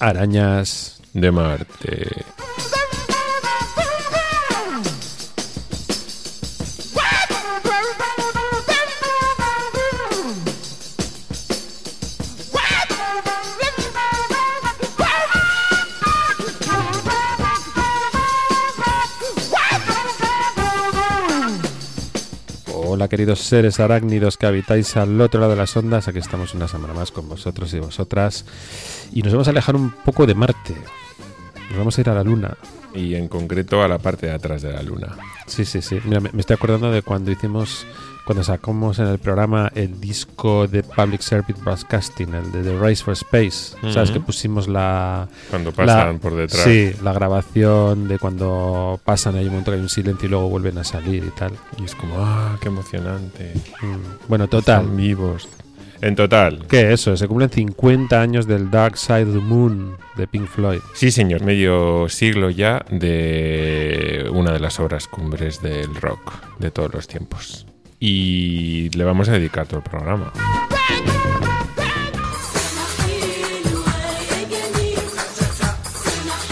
Arañas de Marte. Hola queridos seres arácnidos que habitáis al otro lado de las ondas, aquí estamos una semana más con vosotros y vosotras y nos vamos a alejar un poco de Marte, nos vamos a ir a la Luna. Y en concreto a la parte de atrás de la Luna. Sí, sí, sí, Mira, me me estoy acordando de cuando hicimos, cuando sacamos en el programa el disco de Public Service Broadcasting, el de The Race for Space, ¿sabes? Que pusimos la... Cuando pasan la- por detrás. Sí, la grabación de cuando pasan, hay un momento que hay un silencio y luego vuelven a salir y tal. Y es como, ah, qué emocionante. Mm, Bueno, total. Están vivos. En total. ¿Qué eso? Se cumplen 50 años del Dark Side of the Moon de Pink Floyd. Sí, señor, medio siglo ya de una de las obras cumbres del rock de todos los tiempos. Y le vamos a dedicar todo el programa.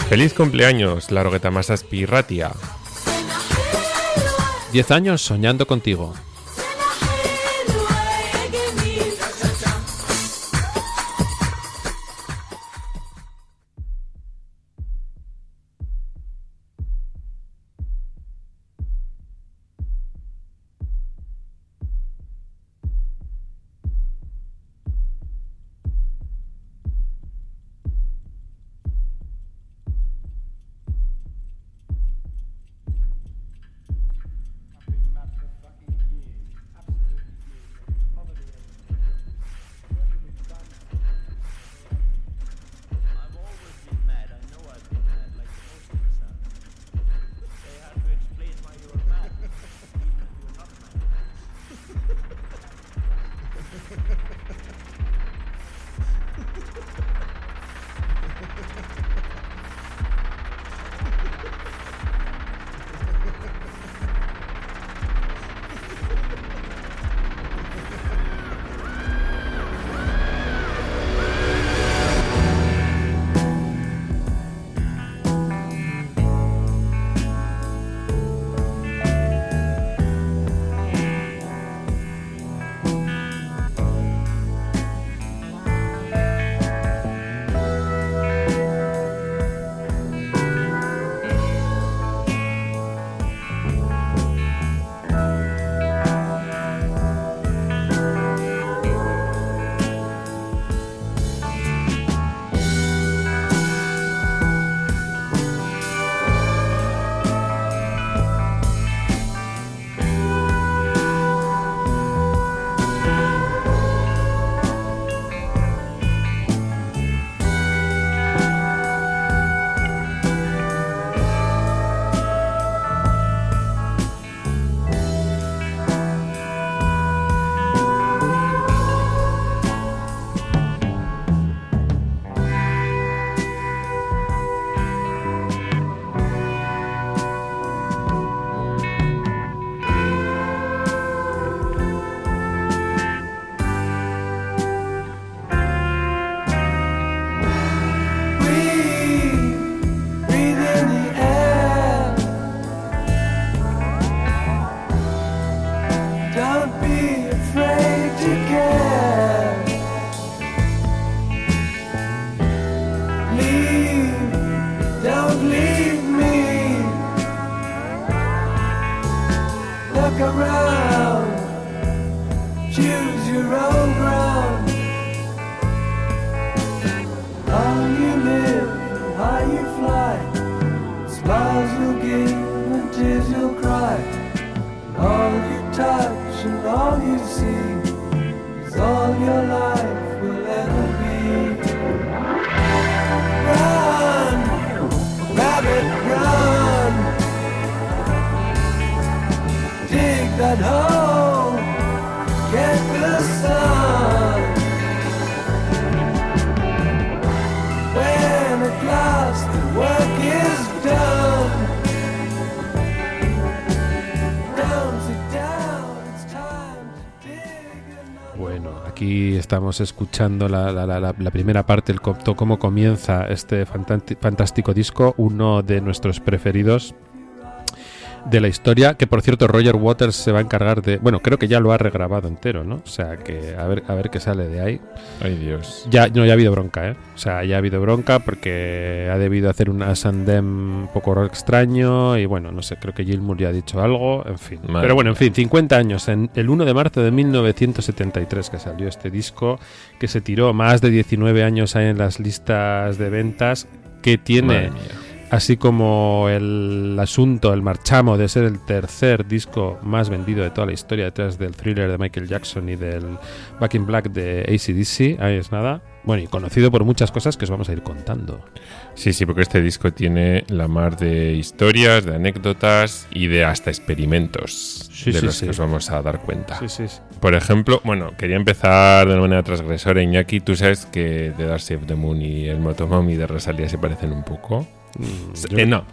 Feliz cumpleaños, la rogueta más aspiratia. 10 años soñando contigo. Estamos escuchando la, primera parte, el cómo comienza este fantástico disco, uno de nuestros preferidos de la historia, que por cierto Roger Waters se va a encargar de, bueno, creo que ya lo ha regrabado entero, ¿no? O sea, que a ver, a ver qué sale de ahí. Ay, Dios. Ya, no, ya ha habido bronca, ¿eh? O sea, ya ha habido bronca porque ha debido hacer un Asandem un poco extraño y bueno, no sé, creo que Gilmour ya ha dicho algo, en fin. Madre Pero bueno, en fin, 50 años, en el 1 de marzo de 1973 que salió este disco, que se tiró más de 19 años ahí en las listas de ventas, que tiene Madre mía. Así como el asunto, el marchamo de ser el tercer disco más vendido de toda la historia detrás del thriller de Michael Jackson y del Back in Black de ACDC, ahí es nada. Bueno, y conocido por muchas cosas que os vamos a ir contando. Sí, sí, porque este disco tiene la mar de historias, de anécdotas y de hasta experimentos Sí, de sí, los sí. que os vamos a dar cuenta. Sí, sí, sí. Por ejemplo, bueno, quería empezar de una manera transgresora. Iñaki, tú sabes que The Dark of the Moon y el Motomami de Rosalía se parecen un poco. Mm, Eh, no,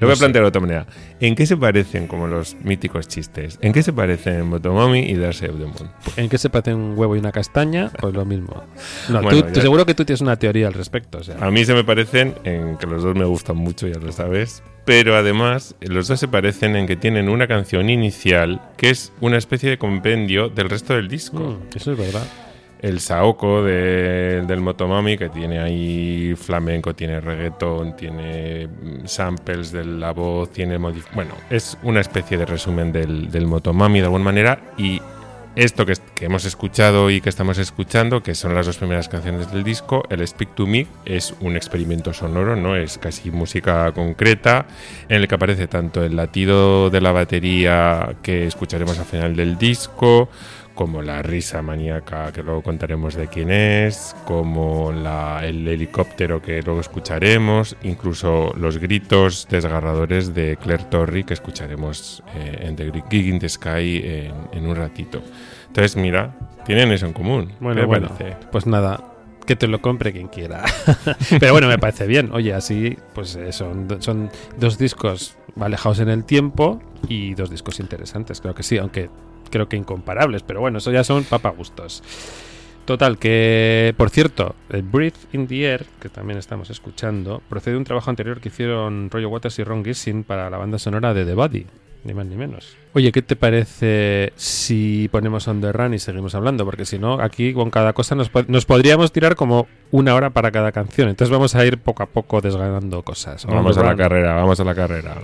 lo voy a plantear de otra manera. ¿En qué se parecen como los míticos chistes? ¿En qué se parecen Motomami y Dark Side of the Moon? ¿En qué se parece un huevo y una castaña? Pues lo mismo. No, Bueno, tú, seguro que tú tienes una teoría al respecto. O sea, A mí se me parecen en que los dos me gustan mucho, ya lo sabes. Pero además, los dos se parecen en que tienen una canción inicial que es una especie de compendio del resto del disco. mm, eso es verdad. El Saoko de- del Motomami, que tiene ahí flamenco, tiene reggaetón, tiene mm, samples de la voz, tiene Bueno, es una especie de resumen del, Motomami de alguna manera. Y esto que, que hemos escuchado y que estamos escuchando, que son las dos primeras canciones del disco, el Speak to Me es un experimento sonoro, ¿no? Es casi música concreta, en el que aparece tanto el latido de la batería que escucharemos al final del disco, como la risa maníaca que luego contaremos de quién es, como la- el helicóptero que luego escucharemos, incluso los gritos desgarradores de Claire Torrey que escucharemos eh, en The Great Gig in the Sky en, en un ratito. Entonces, mira, tienen eso en común. Bueno, ¿Qué bueno, parece? pues nada, que te lo compre quien quiera. Pero bueno, me parece bien. Oye, así, pues eh, son, son dos discos alejados en el tiempo y dos discos interesantes, creo que sí, aunque creo que incomparables, pero bueno, eso ya son papagustos. Total, que por cierto, el Breathe in the Air, que también estamos escuchando, procede de un trabajo anterior que hicieron Roger Waters y Ron Gissing para la banda sonora de The Body, ni más ni menos. Oye, ¿qué te parece si ponemos On the Run y seguimos hablando? Porque si no, aquí con cada cosa nos, po- nos podríamos tirar como una hora para cada canción. Entonces vamos a ir poco a poco desgranando cosas. Vamos a la carrera, vamos a la carrera.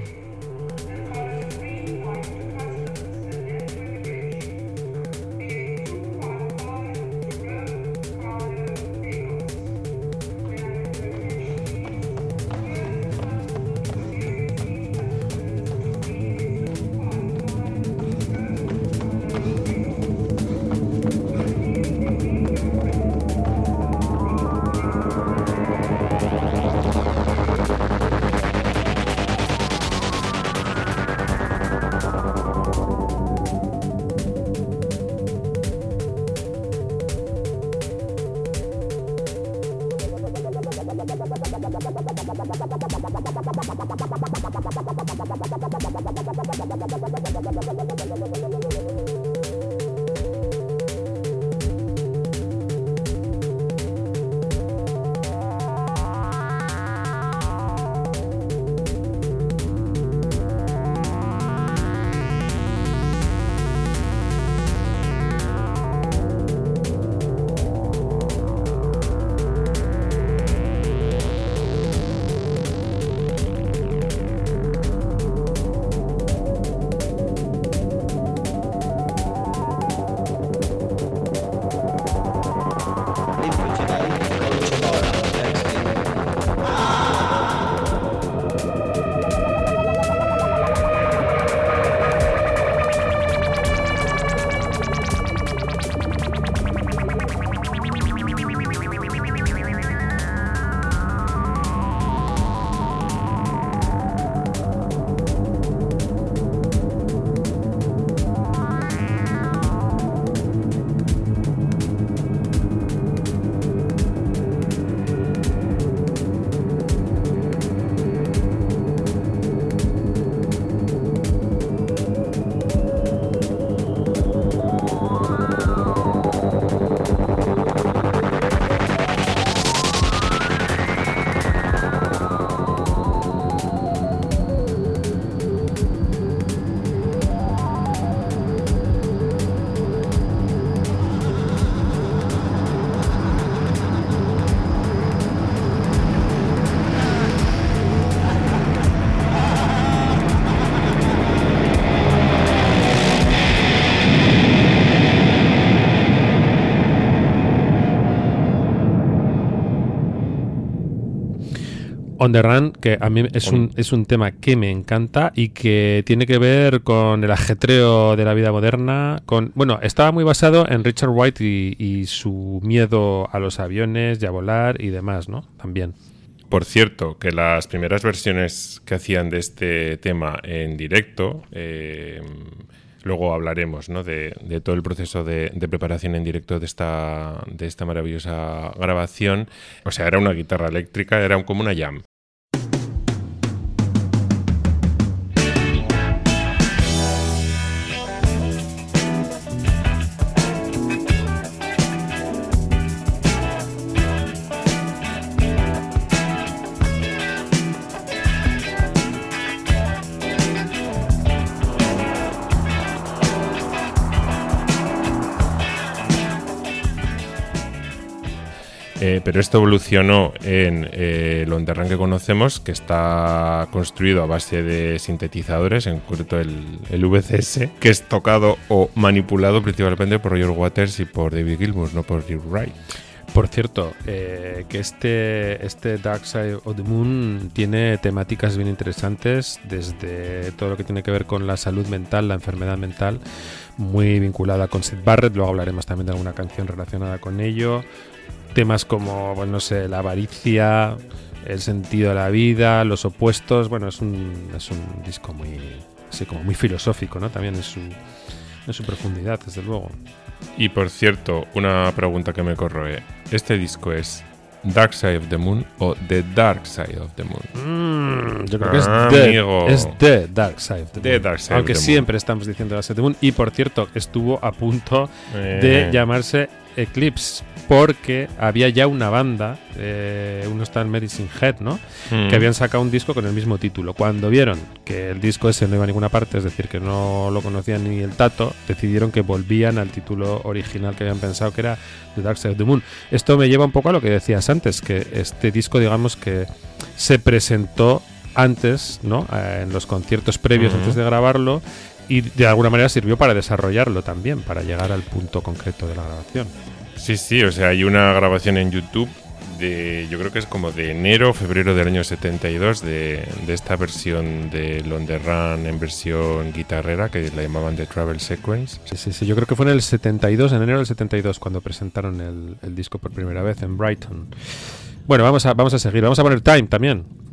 On the Run, que a mí es un, es un tema que me encanta y que tiene que ver con el ajetreo de la vida moderna. Con, bueno, estaba muy basado en Richard White y, y su miedo a los aviones y a volar y demás, ¿no? También. Por cierto, que las primeras versiones que hacían de este tema en directo, eh, luego hablaremos ¿no? de, de todo el proceso de, de preparación en directo de esta, de esta maravillosa grabación. O sea, era una guitarra eléctrica, era como una jam. Pero esto evolucionó en eh, el Onderrun que conocemos, que está construido a base de sintetizadores, en concreto el, VCS, que es tocado o manipulado principalmente por Roger Waters y por David Gilmour, no por Rick Wright. Por cierto, eh, que este, este Dark Side of the Moon tiene temáticas bien interesantes, desde todo lo que tiene que ver con la salud mental, la enfermedad mental, muy vinculada con Sid Barrett, luego hablaremos también de alguna canción relacionada con ello. Temas como, bueno, no sé, la avaricia, el sentido de la vida, los opuestos. Bueno, es un, es un disco muy, así como muy filosófico, ¿no? También en su, en su profundidad, desde luego. Y por cierto, una pregunta que me corroe. ¿Este disco es Dark Side of the Moon o The Dark Side of the Moon? Mm, yo creo que Ah, es the, amigo. es the Dark Side of the The Moon. Dark Side of Aunque the Moon. siempre estamos diciendo Dark Side of the Moon. Y por cierto, estuvo a punto Eh, de llamarse Eclipse. Porque había ya una banda, eh, uno está en Medicine Head, ¿no? mm. Que habían sacado un disco con el mismo título. Cuando vieron que el disco ese no iba a ninguna parte, es decir, que no lo conocían ni el tato, decidieron que volvían al título original que habían pensado que era The Dark Side of the Moon. Esto me lleva un poco a lo que decías antes, que este disco, digamos que se presentó antes, ¿no? Eh, en los conciertos previos Ujú. antes de grabarlo y de alguna manera sirvió para desarrollarlo también, para llegar al punto concreto de la grabación. Sí, sí, o sea, hay una grabación en YouTube de, yo creo que es como de enero, febrero del año 72, de, de esta versión de London Run en versión guitarrera, que la llamaban The Travel Sequence. Sí, sí, sí, yo creo que fue en el 72, en enero del 72, cuando presentaron el, el disco por primera vez en Brighton. Bueno, vamos a, vamos a seguir, vamos a poner Time también.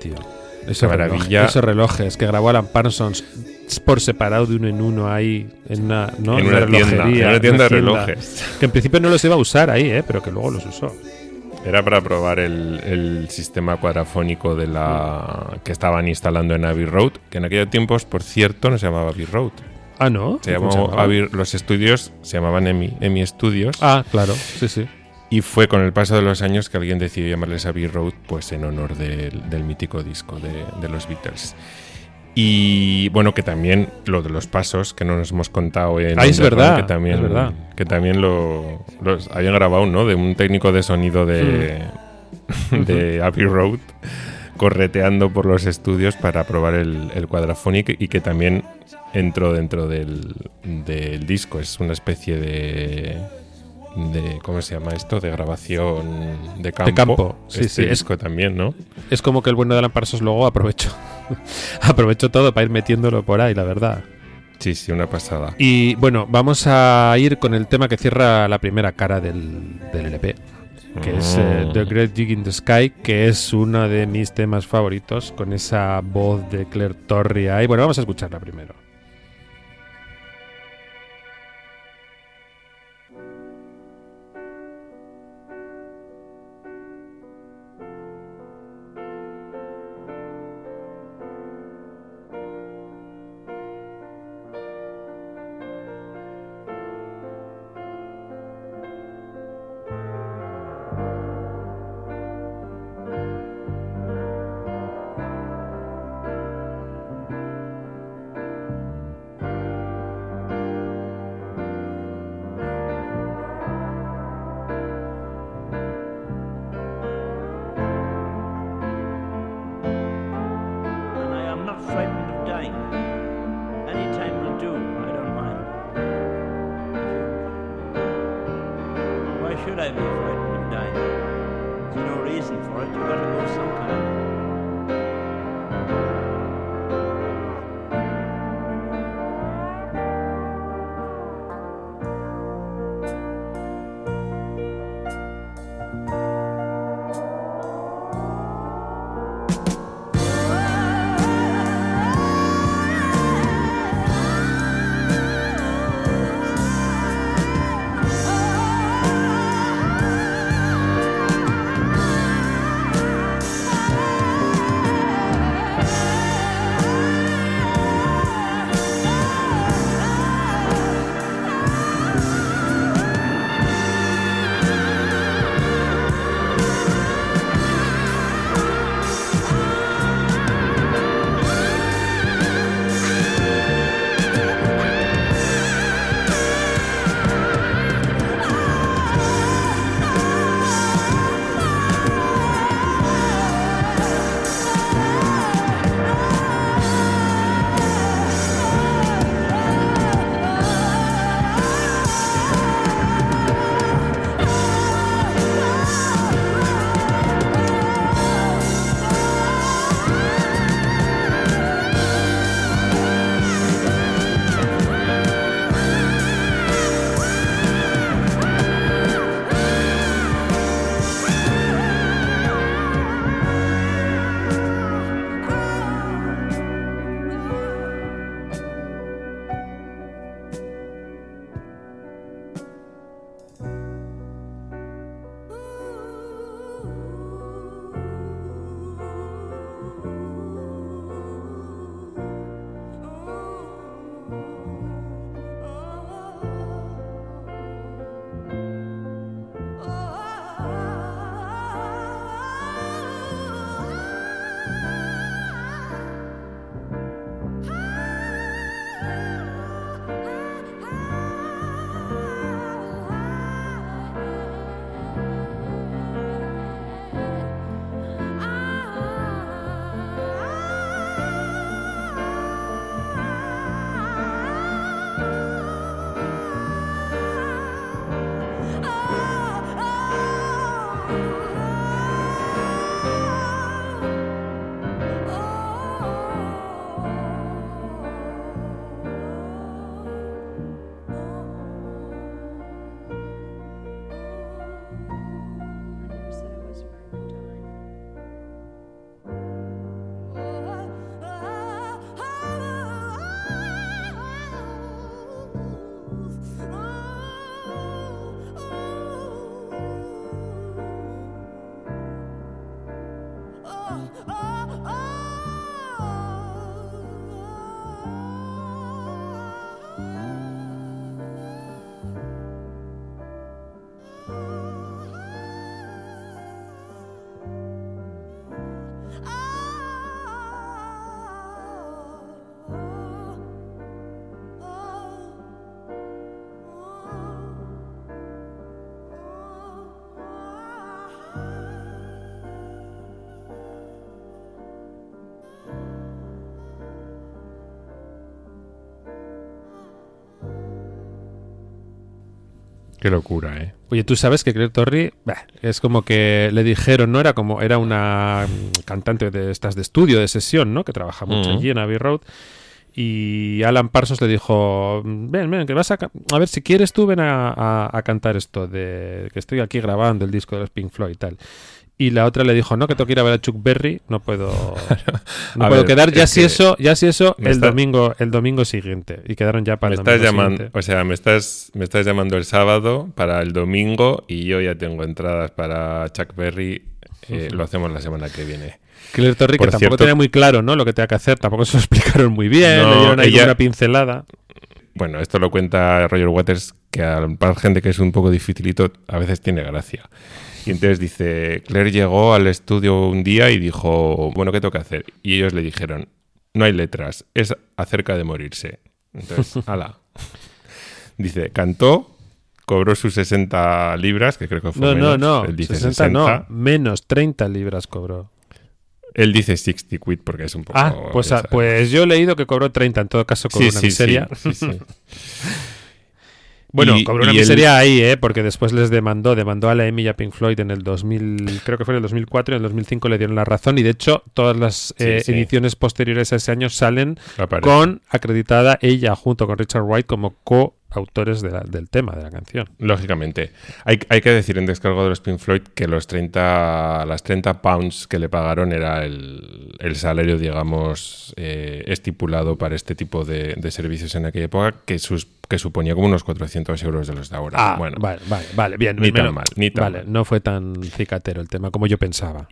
Tío. Ese Qué reloj, maravilla. esos relojes que grabó Alan Parsons por separado de uno en uno ahí en una, ¿no? En una tienda, relojería, en una tienda de relojes. Que en principio no los iba a usar ahí, ¿eh? pero que luego los usó. Era para probar el, el sistema cuadrafónico de la que estaban instalando en Abbey Road, que en aquellos tiempos, por cierto, no se llamaba Abbey Road. Ah, ¿no? Se ¿Cómo llamó llamaba? Abbey- los estudios se llamaban Emi, Emi Studios. Ah, claro, sí, sí. Y fue con el paso de los años que alguien decidió llamarles Abbey Road, pues en honor del, del mítico disco de, de los Beatles. Y bueno, que también lo de los pasos que no nos hemos contado en Ah, es verdad, que también, es verdad. que también lo los habían grabado, ¿no? De un técnico de sonido de, de Abbey Road correteando por los estudios para probar el, el Quadraphonic y que también entró dentro del, del disco. Es una especie de, de. ¿Cómo se llama esto? De grabación de campo. campo, sí, Este sí, es- también, ¿no? Es como que el bueno de Alan Parsons luego aprovechó. aprovechó todo para ir metiéndolo por ahí, la verdad. Sí, sí, una pasada. Y bueno, vamos a ir con el tema que cierra la primera cara del, del LP, que es eh, Mm. The Great Dig in the Sky, que es uno de mis temas favoritos, con esa voz de Claire Torri ahí. Bueno, vamos a escucharla primero. Qué locura, ¿eh? Oye, tú sabes que Claire Torrey bah, es como que le dijeron, ¿no? Era como, era una mm, cantante de estas de estudio, de sesión, ¿no? Que trabaja mucho allí en Abbey Road. Y Alan Parsons le dijo, ven, ven, que vas a... A ver, si quieres tú, ven a, a- a cantar esto de... Que estoy aquí grabando el disco de los Pink Floyd y tal. Y la otra le dijo, no, que tengo que ir a ver a Chuck Berry, no puedo, no puedo ver, quedar. Ya es si que eso, ya si eso, el está- domingo, el domingo siguiente. Y quedaron ya para Me el estás domingo llamando, siguiente. o sea, me estás, me estás llamando el sábado para el domingo y yo ya tengo entradas para Chuck Berry. eh, lo hacemos la semana que viene. Claire Torrey, que tampoco cierto- tenía muy claro, ¿no? Lo que tenía que hacer, tampoco se lo explicaron muy bien, No, le dieron ahí ella- una pincelada. Bueno, esto lo cuenta Roger Waters, que al para gente que es un poco dificilito, a veces tiene gracia. Y entonces dice, Claire llegó al estudio un día y dijo, bueno, ¿qué tengo que hacer? Y ellos le dijeron, no hay letras, es acerca de morirse. Entonces, ala. Dice, cantó, cobró sus 60 libras, que creo que fue No, no, menos. no. Él dice 60 60. no. Menos 30 libras cobró. Él dice 60 quid porque es un poco... Ah, pues, ah, pues yo he leído que cobró 30. En todo caso, cobró Sí, una sí, miseria. sí, sí, sí. Bueno, Y- cobró una y miseria ahí, ¿eh? Porque después les demandó, demandó a la EMI y a Pink Floyd en el 2000, creo que fue en el 2004 y en el 2005 le dieron la razón y de hecho todas las Sí, eh, sí. ediciones posteriores a ese año salen Aparece. con acreditada ella junto con Richard White como de la- del tema de la canción. Lógicamente. Hay, hay que decir en descargo de los Pink Floyd que los 30, las 30 pounds que le pagaron era el, el salario, digamos, eh, estipulado para este tipo de, de servicios en aquella época, que, sus, que suponía como unos 400 euros de los de ahora. Ah, bueno, vale, vale, vale, bien. Ni tan menos- mal, ni tan vale, mal. no fue tan cicatero el tema como yo pensaba.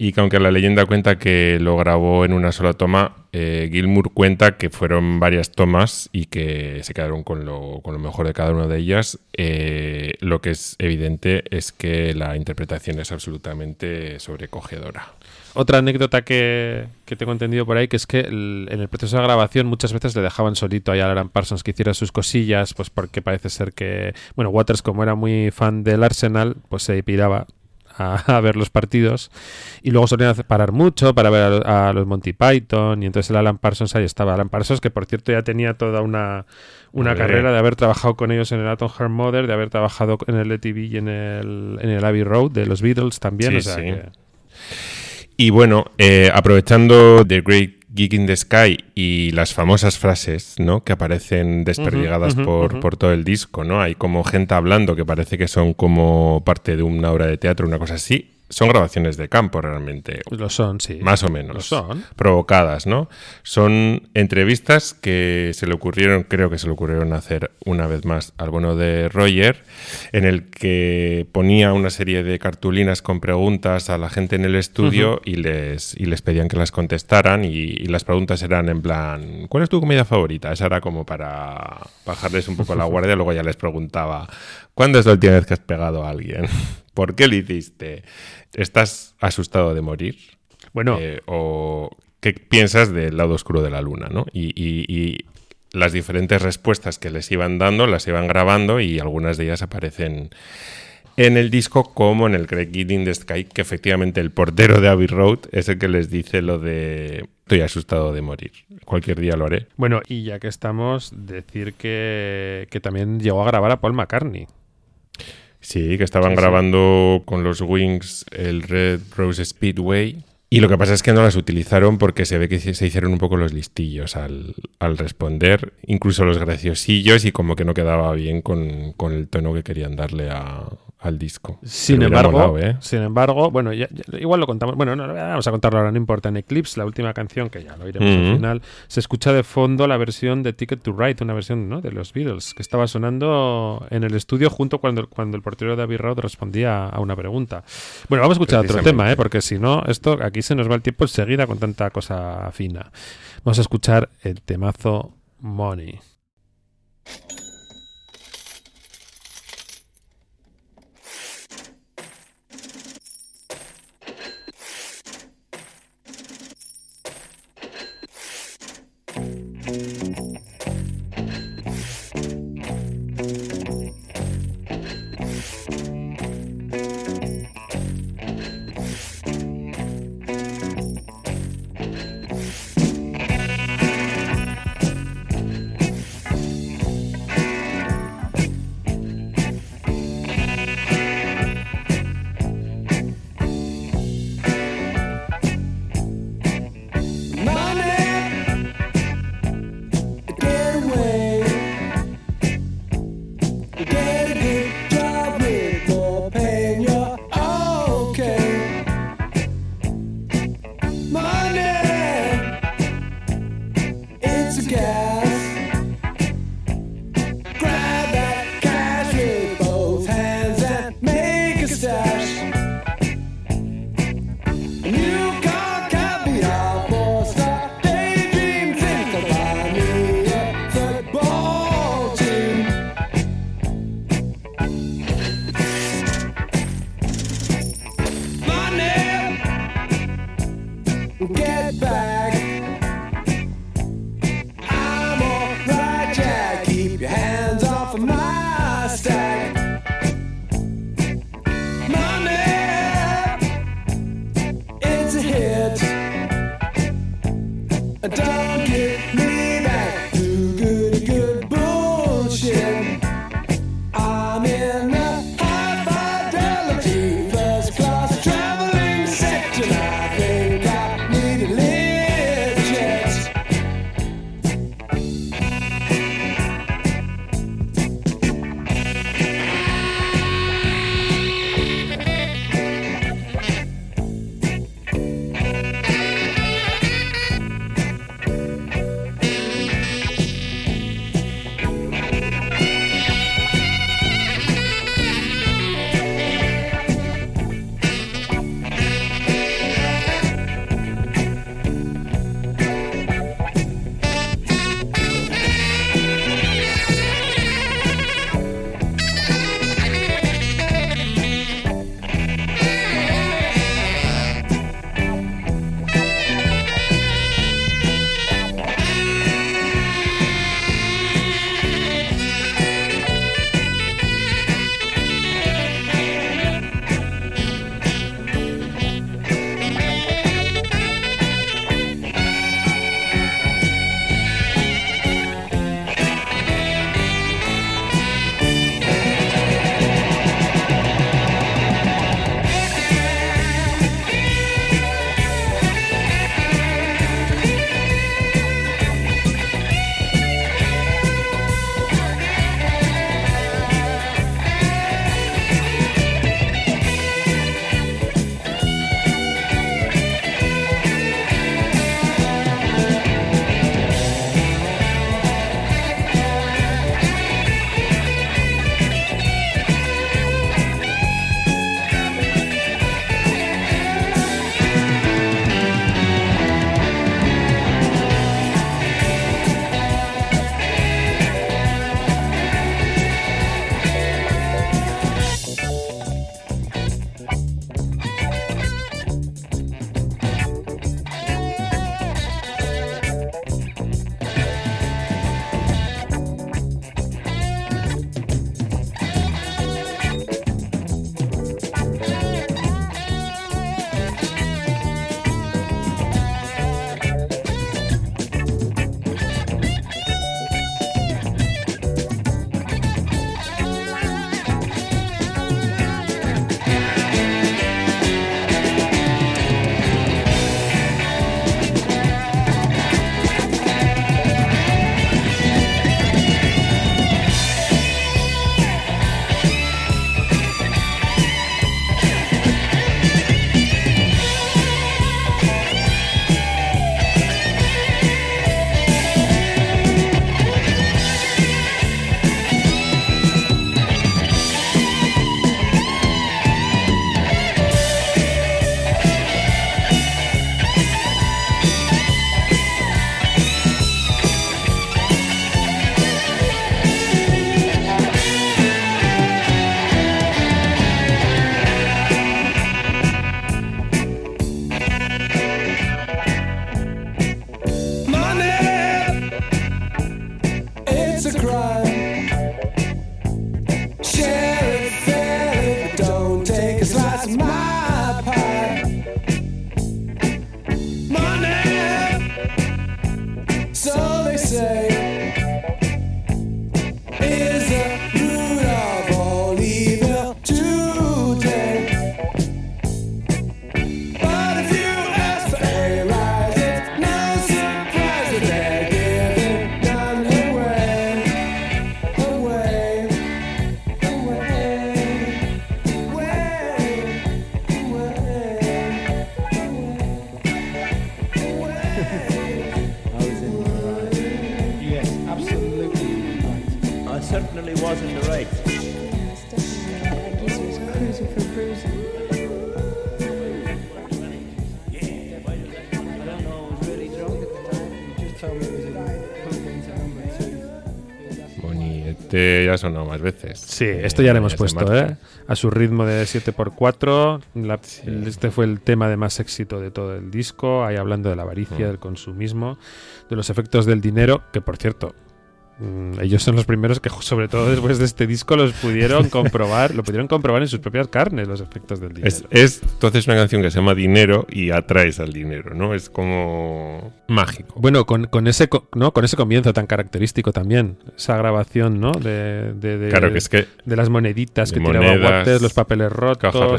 Y que aunque la leyenda cuenta que lo grabó en una sola toma, eh, Gilmour cuenta que fueron varias tomas y que se quedaron con lo, con lo mejor de cada una de ellas. Eh, lo que es evidente es que la interpretación es absolutamente sobrecogedora. Otra anécdota que, que tengo entendido por ahí, que es que en el proceso de grabación muchas veces le dejaban solito a Alan Parsons que hiciera sus cosillas, pues porque parece ser que, bueno, Waters como era muy fan del Arsenal, pues se piraba a, a ver los partidos y luego solían parar mucho para ver a, a los Monty Python y entonces el Alan Parsons ahí estaba. Alan Parsons que por cierto ya tenía toda una, una carrera de haber trabajado con ellos en el Atom Heart Mother, de haber trabajado en el ETV y en el, en el Abbey Road de los Beatles también. Sí, o sea sí. que- Y bueno, eh, aprovechando The Great Geek in the Sky y las famosas frases ¿no? que aparecen desperdigadas por, por todo el disco, ¿no? Hay como gente hablando que parece que son como parte de una obra de teatro, una cosa así. Son grabaciones de campo realmente, Lo son, sí. más o menos. Lo son. Provocadas, ¿no? Son entrevistas que se le ocurrieron, creo que se le ocurrieron hacer una vez más al bueno de Roger, en el que ponía una serie de cartulinas con preguntas a la gente en el estudio y, les, y les pedían que las contestaran y, y las preguntas eran en plan, ¿cuál es tu comida favorita? Esa era como para bajarles un poco la guardia, luego ya les preguntaba, ¿cuándo es la última vez que has pegado a alguien? ¿Por qué lo hiciste? ¿Estás asustado de morir? Bueno, Eh, o qué piensas del lado oscuro de la luna, ¿no? Y, y- y las diferentes respuestas que les iban dando las iban grabando y algunas de ellas aparecen en el disco como en el Great Gig in the Sky, que efectivamente el portero de Abbey Road es el que les dice lo de estoy asustado de morir. Cualquier día lo haré. bueno, y ya que estamos, decir que, que también llegó a grabar a Paul McCartney. Sí, que estaban Sí, sí. grabando con los Wings el Red Rose Speedway. Y lo que pasa es que no las utilizaron porque se ve que se hicieron un poco los listillos al, al responder, incluso los graciosillos, y como que no quedaba bien con, con el tono que querían darle a- al disco. Sin embargo, molado, ¿eh? sin embargo, bueno, ya- ya- igual lo contamos. Bueno, no, vamos a contarlo ahora, no importa. En Eclipse, la última canción, que ya lo iremos al final, se escucha de fondo la versión de Ticket to Ride, una versión ¿no? de los Beatles, que estaba sonando en el estudio junto cuando, cuando el portero de Abbey Road respondía a una pregunta. Bueno, vamos a escuchar otro tema, ¿eh? porque si no, esto aquí se nos va el tiempo enseguida con tanta cosa fina. Vamos a escuchar el temazo. Money Ya sonó más veces. Sí, esto ya lo hemos puesto. ¿eh? A su ritmo de 7x4. la- Este fue el tema de más éxito de todo el disco. Ahí hablando de la avaricia, Mm. del consumismo, de los efectos del dinero, que por cierto. Mm, Ellos son los primeros que, sobre todo después de este disco, los pudieron comprobar, lo pudieron comprobar en sus propias carnes, los efectos del dinero. Es, es entonces una canción que se llama Dinero y atraes al dinero, ¿no? Es como mágico. Bueno, con, con ese ¿no? con ese comienzo tan característico también, esa grabación, ¿no? De, de, de- Claro que es que de las moneditas que tiraba Guates, los papeles rotos, una caja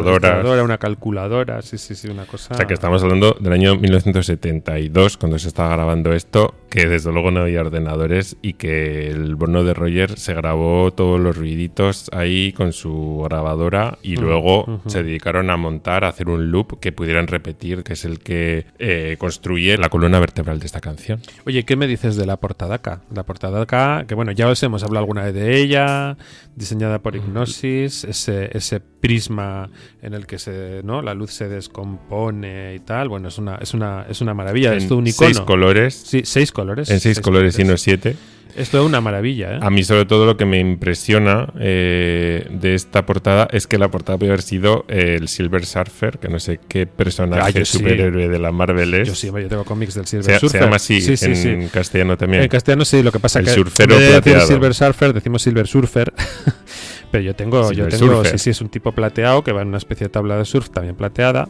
registradora, una calculadora, sí, sí, sí, una cosa. O sea, que estamos hablando del año 1972, cuando se estaba grabando esto, que desde luego no había ordenadores y que el bono de Roger se grabó todos los ruiditos ahí con su grabadora y Mm, luego se dedicaron a montar, a hacer un loop que pudieran repetir, que es el que eh, construye la columna vertebral de esta canción. Oye, ¿qué me dices de la portadaca? La portadaca, que bueno, ya os hemos hablado alguna vez de ella, diseñada por Hipnosis, ese, ese prisma en el que se, ¿no? la luz se descompone y tal. Bueno, es una, es una, es una maravilla, es todo un en icono. seis colores, Sí, seis colores. en seis colores y no siete. Es toda una maravilla, ¿eh? A mí sobre todo lo que me impresiona eh, de esta portada es que la portada puede haber sido eh, el Silver Surfer, que no sé qué personaje Ah, sí. superhéroe de la Marvel es. Yo sí, yo tengo cómics del se, Silver se Surfer. llama así Sí, sí, en castellano también. En castellano sí, lo que pasa El que surfero en vez de decir plateado. Silver Surfer decimos Silver Surfer. Pero yo tengo, yo Silver tengo, Surfer. sí, sí, es un tipo plateado que va en una especie de tabla de surf también plateada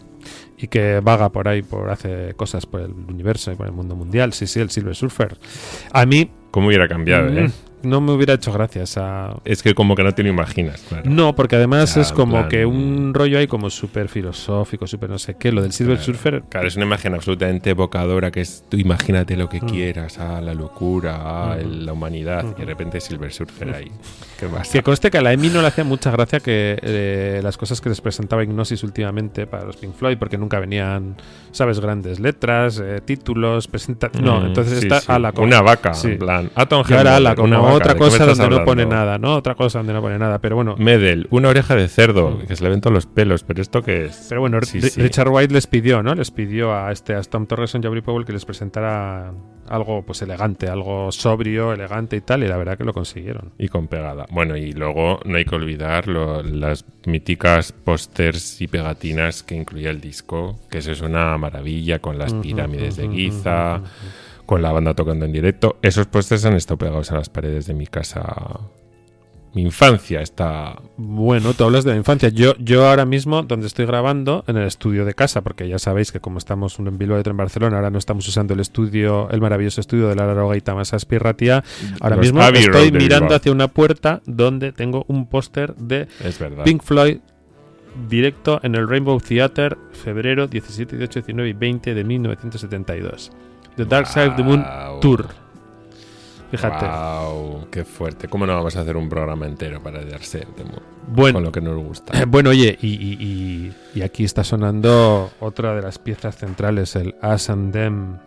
y que vaga por ahí, por hace cosas por el universo y por el mundo mundial. Sí, sí, el Silver Surfer. A mí ¿Cómo hubiera cambiado? eh? Mm, no me hubiera hecho gracia esa... Es que como que no te lo imaginas, claro. No, porque además es como plan- que un rollo ahí como súper filosófico, súper no sé qué. Lo del Silver Claro. Surfer Claro, es una imagen absolutamente evocadora que es tú imagínate lo que Mm. quieras, a la locura, a Mm. el- la humanidad, Mm. y de repente Silver Surfer ahí. ¿Qué más? Que conste que a la EMI no le hacía mucha gracia que eh, las cosas que les presentaba Ignosis últimamente para los Pink Floyd, porque nunca venían, ¿sabes? Grandes letras, eh, títulos, presenta... No, Mm, entonces sí, está sí. a la Una vaca, Sí. en plan. Atom como una vaca, otra ¿de qué me cosa donde no pone nada, ¿no? Otra cosa donde no pone nada, pero bueno. Medel, una oreja de cerdo, Mm. que se le ven todos los pelos, pero ¿esto qué es? Pero bueno, Sí, Ri- sí. Richard White les pidió, ¿no? Les pidió a este a Tom Torreson y a Brie Powell que les presentara algo pues elegante, algo sobrio, elegante y tal, y la verdad que lo consiguieron. Y con pegada. Bueno, y luego no hay que olvidar lo- las míticas pósters y pegatinas que incluía el disco, que eso es una maravilla con las pirámides de Giza. Con la banda tocando en directo. Esos pósters han estado pegados a las paredes de mi casa. Mi infancia está... Bueno, tú hablas de la infancia. Yo, yo ahora mismo, donde estoy grabando, en el estudio de casa, porque ya sabéis que como estamos en Bilbao otro en Barcelona, ahora no estamos usando el estudio, el maravilloso estudio de la Laroga y Tamasa Spirratia. Ahora Los mismo Abbey estoy de mirando hacia una puerta donde tengo un póster de. Pink Floyd directo en el Rainbow Theater, febrero 17, 18, 19 y 20 de 1972. The Dark Side of the Moon Wow. Tour. Fíjate. Wow, qué fuerte. ¿Cómo no vamos a hacer un programa entero para darse de Moon? Bueno, Con lo que nos gusta. Bueno, oye, y, y- y- y aquí está sonando otra de las piezas centrales, el Us and Them.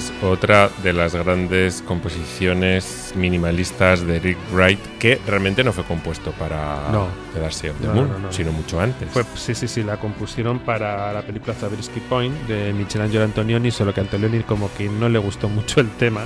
Es otra de las grandes composiciones minimalistas de Rick Wright, que realmente no fue compuesto para No. The Dark Side of the No, Moon, no, no. sino mucho antes. Fue, sí, sí, sí, la compusieron para la película Zabriskie Point de Michelangelo Antonioni, solo que Antonioni como que no le gustó mucho el tema.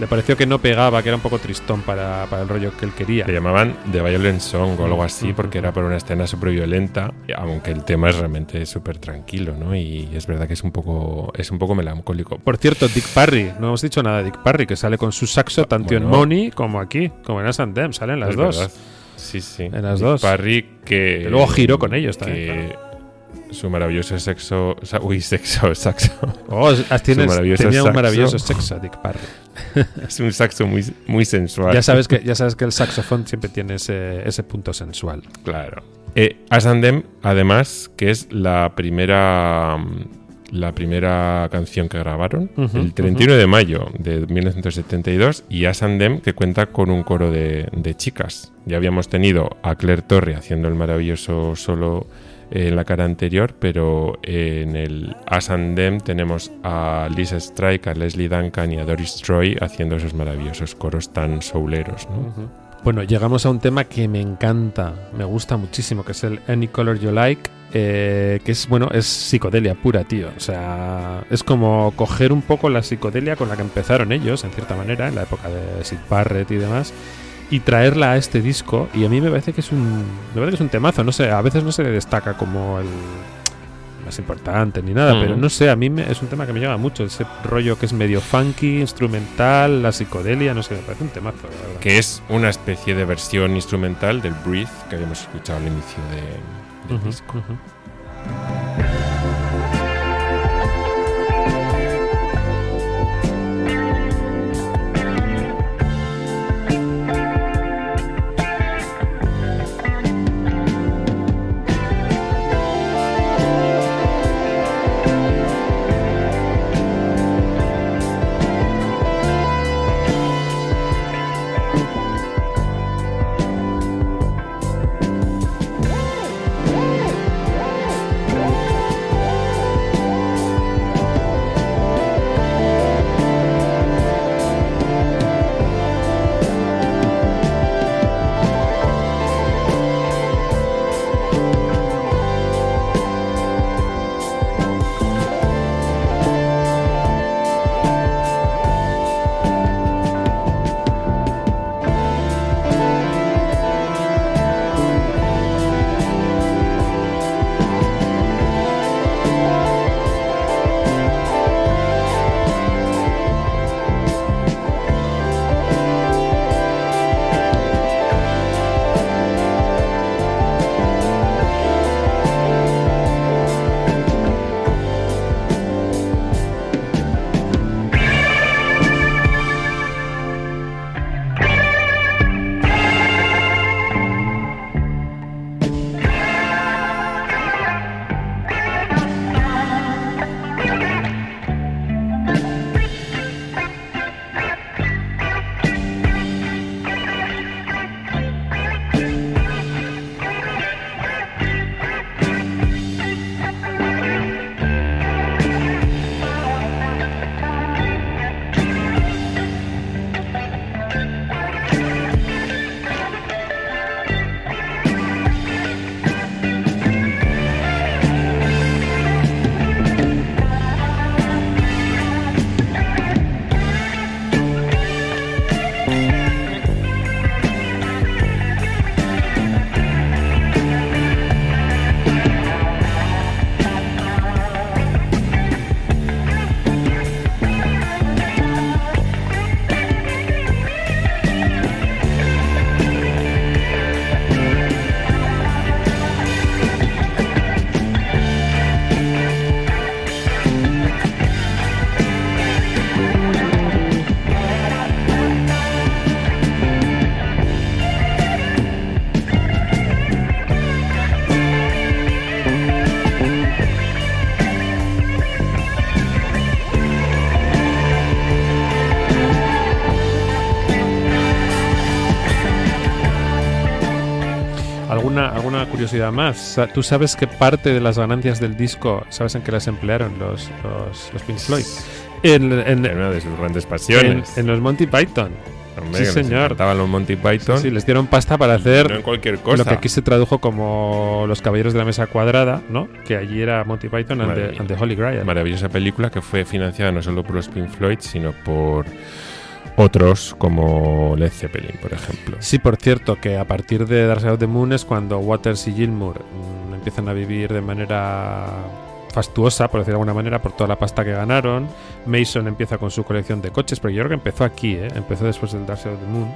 Le pareció que no pegaba, que era un poco tristón para, para el rollo que él quería. Le llamaban The Violent Song o algo así, porque era por una escena súper violenta, aunque el tema es realmente súper tranquilo, ¿no? Y es verdad que es un poco, es un poco melancólico. Por cierto, Dick Parry, no hemos dicho nada de Dick Parry, que sale con su saxo tanto en. Money como aquí, como en Asandem, salen las dos. verdad. Sí, sí. En las Nick dos. Parry que... Que luego giró con ellos también, que Su maravilloso sexo... Uy, sexo, saxo. Oh, es- tienes- maravilloso tenía un maravilloso sexo, Dick Parry. es un saxo muy, muy sensual. Ya sabes que, ya sabes que el saxofón siempre tiene ese, ese punto sensual. Claro. Eh, Asandem, además, que es la primera mm, la primera canción que grabaron el 31 de mayo de 1972 y Asandem que cuenta con un coro de, de chicas. Ya habíamos tenido a Claire Torre haciendo el maravilloso solo en la cara anterior, pero en el Asandem tenemos a Lisa Strike, a Leslie Duncan y a Doris Troy haciendo esos maravillosos coros tan souleros. ¿no? Bueno, llegamos a un tema que me encanta, me gusta muchísimo, que es el Any Color You Like, eh, que es, bueno, es psicodelia pura, tío. O sea, es como coger un poco la psicodelia con la que empezaron ellos, en cierta manera, en la época de Sid Barrett y demás, y traerla a este disco. Y a mí me parece que es un, me parece que es un temazo, no sé, a veces no se le destaca como el más importante ni nada, Mm. pero no sé, a mí me- es un tema que me llama mucho, ese rollo que es medio funky, instrumental, la psicodelia, no sé, me parece un temazo, la verdad. que es una especie de versión instrumental del Breathe que habíamos escuchado al inicio de- del Ujú, disco. ujú. Thank curiosidad más. ¿Tú sabes qué parte de las ganancias del disco, sabes en qué las emplearon los, los, los Pink Floyd? En, en- Era una de sus grandes en- pasiones. en los Monty Python. Hombre, sí, señor. encantaban los Monty Python. Sí, les dieron pasta para no en hacer cualquier cosa. lo que aquí se tradujo como Los Caballeros de la Mesa Cuadrada, ¿no? Que allí era Monty Python and, the, and the Holy Grail. Maravillosa película que fue financiada no solo por los Pink Floyd, sino por otros como Led Zeppelin, por ejemplo. Sí, por cierto, que a partir de Dark Side of the Moon es cuando Waters y Gilmour mm, empiezan a vivir de manera fastuosa, por decir de alguna manera, por toda la pasta que ganaron. Mason empieza con su colección de coches, pero yo creo que empezó aquí, ¿eh? empezó después del Dark Side of the Moon.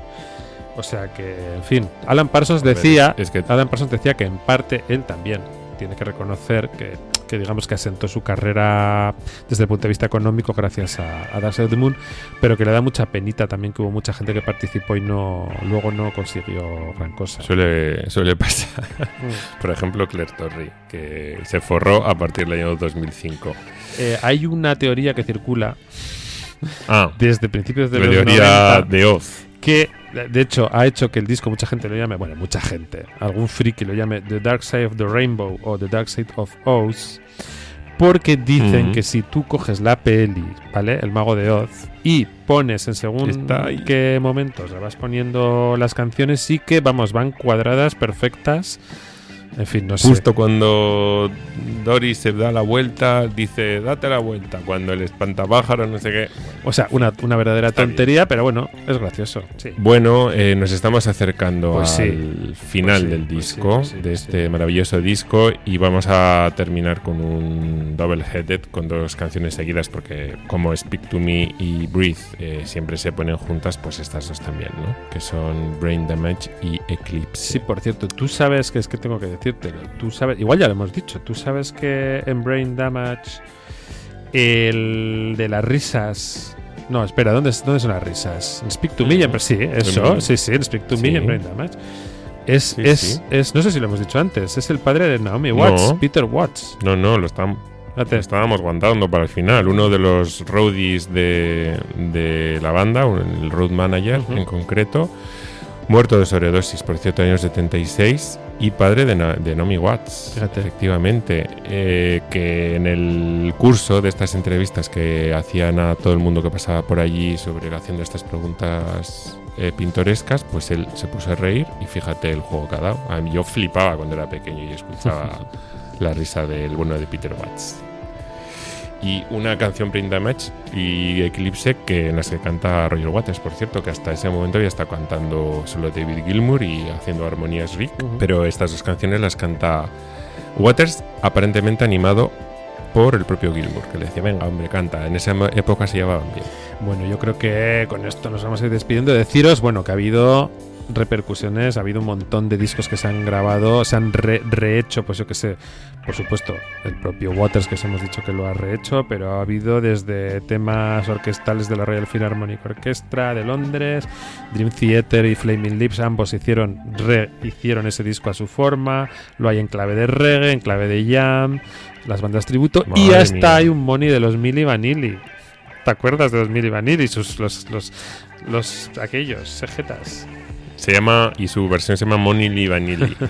O sea que, en fin, Alan Parsons ver, decía, es que- Alan Parsons decía que en parte él también tiene que reconocer que, que digamos que asentó su carrera desde el punto de vista económico gracias a, a Dark Side of the Moon, pero que le da mucha penita también que hubo mucha gente que participó y no luego no consiguió gran cosa. Suele, suele pasar. Mm. Por ejemplo, Claire Torrey, que se forró a partir del año 2005. Eh, hay una teoría que circula Ah, desde principios de la los teoría 90 de Oz. Que de hecho ha hecho que el disco mucha gente lo llame, bueno, mucha gente, algún friki lo llame The Dark Side of the Rainbow o The Dark Side of Oz, porque dicen que si tú coges la peli, ¿vale? El mago de Oz y pones en según qué momentos le vas poniendo las canciones, sí que vamos, van cuadradas, perfectas. En fin, no sé. Justo cuando Doris se da la vuelta, dice, date la vuelta. Cuando el espantapájaro, no sé qué. O sea, una, una verdadera Está bien. tontería, pero bueno, es gracioso. Sí. Bueno, eh, nos estamos acercando Pues sí. al final Pues sí, del pues disco, pues de este maravilloso disco, y vamos a terminar con un double headed con dos canciones seguidas, porque como Speak to Me y Breathe eh, siempre se ponen juntas, pues estas dos también, ¿no? Que son Brain Damage y Eclipse. Sí, por cierto, tú sabes que es que tengo que decírtelo. Tú sabes, igual ya lo hemos dicho. Tú sabes que en Brain Damage el de las risas. No, espera, ¿dónde, dónde son las risas? En Speak to Me, sí, eso, En- sí, sí, en Speak to Me Sí. y en Brain Damage. Es, Sí, es, sí. es, no sé si lo hemos dicho antes, es el padre de Naomi Watts, No. Peter Watts. No, no, lo. Fíjate. Lo estábamos aguantando para el final. Uno de los roadies de, de la banda, el road manager en concreto, muerto de sobredosis, por cierto, años 76, y padre de, de Naomi Watts, Fíjate. efectivamente, eh, que en el curso de estas entrevistas que hacían a todo el mundo que pasaba por allí sobre haciendo estas preguntas eh, pintorescas, pues él se puso a reír y fíjate el juego que ha dado. A mí yo flipaba cuando era pequeño y escuchaba la risa del bueno de Peter Watts. Y una canción Brain Damage y Eclipse que en las que canta Roger Waters, por cierto, que hasta ese momento ya está cantando solo David Gilmour y haciendo armonías Rick, pero estas dos canciones las canta Waters, aparentemente animado por el propio Gilmour, que le decía, venga, hombre, canta. En esa época se llevaban bien. Bueno, yo creo que con esto nos vamos a ir despidiendo. Deciros, bueno, que ha habido repercusiones, ha habido un montón de discos que se han grabado, se han re- rehecho, pues yo que sé, por supuesto, el propio Waters que os hemos dicho que lo ha rehecho, pero ha habido desde temas orquestales de la Royal Philharmonic Orchestra de Londres, Dream Theater y Flaming Lips, ambos hicieron, rehicieron ese disco a su forma, lo hay en clave de reggae, en clave de jam, las bandas tributo, y hasta mía. hay un money de los Milli Vanilli. ¿Te acuerdas de los Milli Vanilli? Sus, los, los, los, aquellos, sejetas. Se llama, y su versión se llama Monili Vanilli.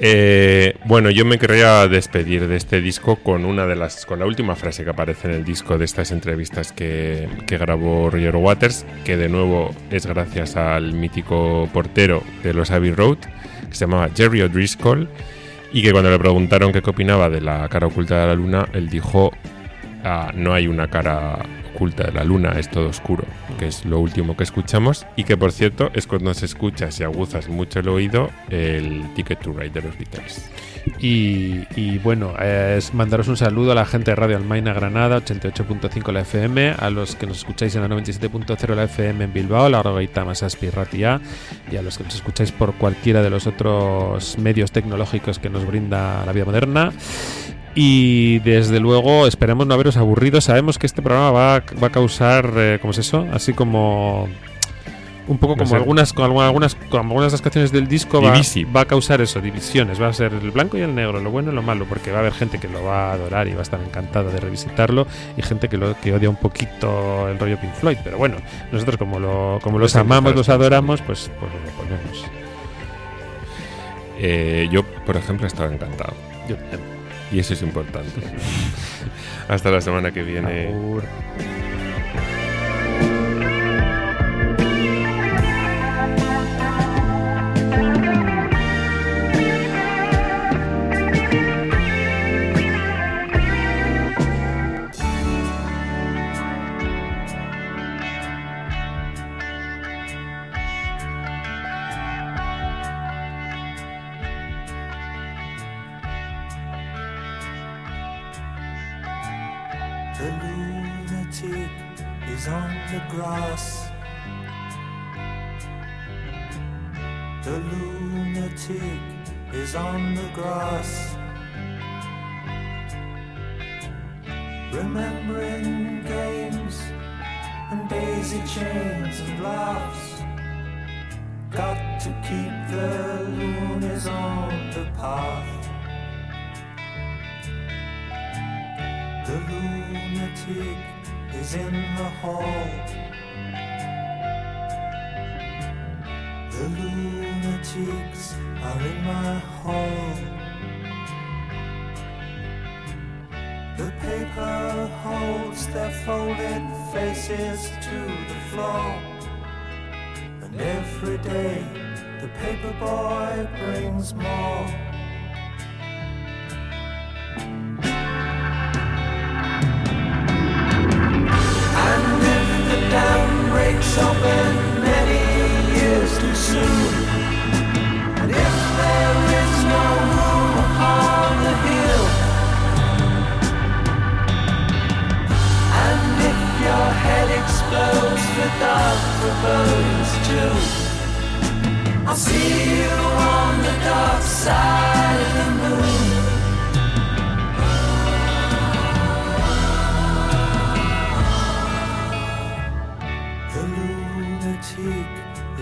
Eh, bueno, yo me querría despedir de este disco con una de las, con la última frase que aparece en el disco de estas entrevistas que, que grabó Roger Waters, que de nuevo es gracias al mítico portero de los Abbey Road, que se llamaba Jerry O'Driscoll, y que cuando le preguntaron qué opinaba de la cara oculta de la luna, él dijo, "Ah, no hay una cara oculta la luna, es todo oscuro, que es lo último que escuchamos, y que por cierto es cuando se escucha, si aguzas mucho el oído, el Ticket to Ride de los Beatles. Y, y bueno, eh, es mandaros un saludo a la gente de Radio Almaina Granada, 88.5 la FM, a los que nos escucháis en la 97.0 la FM en Bilbao, la Orgoita Masaspi Ratia, y a los que nos escucháis por cualquiera de los otros medios tecnológicos que nos brinda la vida moderna. Y desde luego esperemos no haberos aburrido. Sabemos que este programa va, a, va a causar, eh, ¿cómo es eso? Así como un poco como algunas, como algunas como algunas de las canciones del disco va, va, a causar eso, divisiones, va a ser el blanco y el negro, lo bueno y lo malo, porque va a haber gente que lo va a adorar y va a estar encantada de revisitarlo y gente que lo que odia un poquito el rollo Pink Floyd, pero bueno, nosotros como lo como los amamos, los adoramos, pues pues lo ponemos. Eh, yo, por ejemplo, estaba encantado. Yo también. Y eso es importante. Hasta la semana que viene.